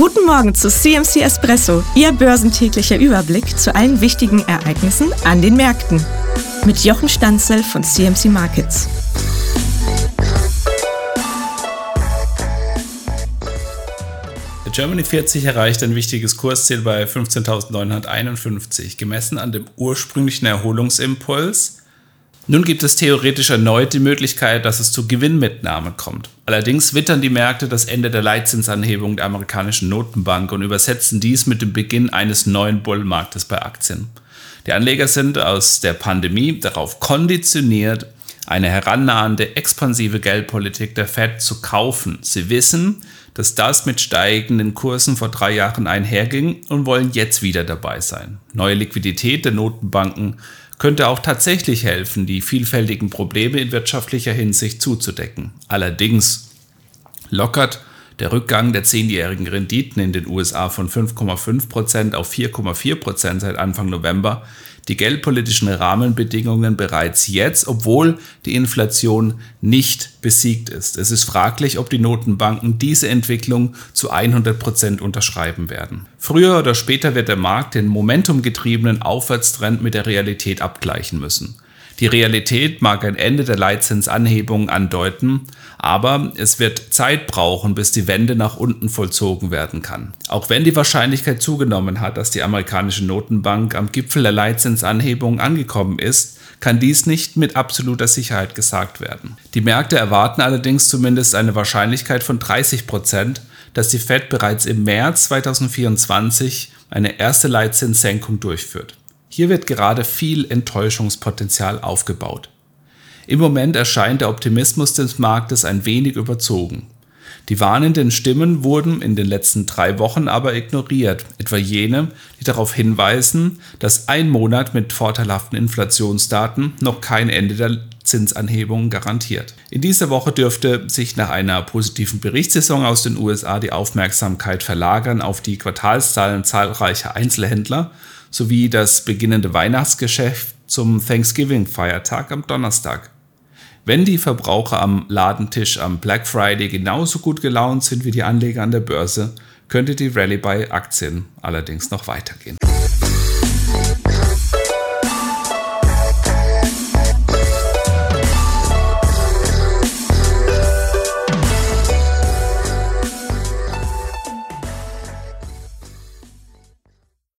Guten Morgen zu CMC Espresso, Ihr börsentäglicher Überblick zu allen wichtigen Ereignissen an den Märkten. Mit Jochen Stanzel von CMC Markets. Germany 40 erreicht ein wichtiges Kursziel bei 15.951, gemessen an dem ursprünglichen Erholungsimpuls nun gibt es theoretisch erneut die Möglichkeit, dass es zu Gewinnmitnahmen kommt. Allerdings wittern die Märkte das Ende der Leitzinsanhebung der amerikanischen Notenbank und übersetzen dies mit dem Beginn eines neuen Bullmarktes bei Aktien. Die Anleger sind aus der Pandemie darauf konditioniert, eine herannahende expansive Geldpolitik der Fed zu kaufen. Sie wissen, dass das mit steigenden Kursen vor drei Jahren einherging und wollen jetzt wieder dabei sein. Neue Liquidität der Notenbanken könnte auch tatsächlich helfen, die vielfältigen Probleme in wirtschaftlicher Hinsicht zuzudecken. Allerdings lockert der Rückgang der zehnjährigen Renditen in den USA von 5,5% auf 4,4% seit Anfang November die geldpolitischen Rahmenbedingungen bereits jetzt, obwohl die Inflation nicht besiegt ist. Es ist fraglich, ob die Notenbanken diese Entwicklung zu 100 Prozent unterschreiben werden. Früher oder später wird der Markt den momentumgetriebenen Aufwärtstrend mit der Realität abgleichen müssen. Die Realität mag ein Ende der Leitzinsanhebung andeuten, aber es wird Zeit brauchen, bis die Wende nach unten vollzogen werden kann. Auch wenn die Wahrscheinlichkeit zugenommen hat, dass die amerikanische Notenbank am Gipfel der Leitzinsanhebung angekommen ist, kann dies nicht mit absoluter Sicherheit gesagt werden. Die Märkte erwarten allerdings zumindest eine Wahrscheinlichkeit von 30 Prozent, dass die Fed bereits im März 2024 eine erste Leitzinssenkung durchführt. Hier wird gerade viel Enttäuschungspotenzial aufgebaut. Im Moment erscheint der Optimismus des Marktes ein wenig überzogen. Die warnenden Stimmen wurden in den letzten drei Wochen aber ignoriert, etwa jene, die darauf hinweisen, dass ein Monat mit vorteilhaften Inflationsdaten noch kein Ende der Zinsanhebungen garantiert. In dieser Woche dürfte sich nach einer positiven Berichtssaison aus den USA die Aufmerksamkeit verlagern auf die Quartalszahlen zahlreicher Einzelhändler sowie das beginnende Weihnachtsgeschäft zum Thanksgiving-Feiertag am Donnerstag. Wenn die Verbraucher am Ladentisch am Black Friday genauso gut gelaunt sind wie die Anleger an der Börse, könnte die Rallye bei Aktien allerdings noch weitergehen.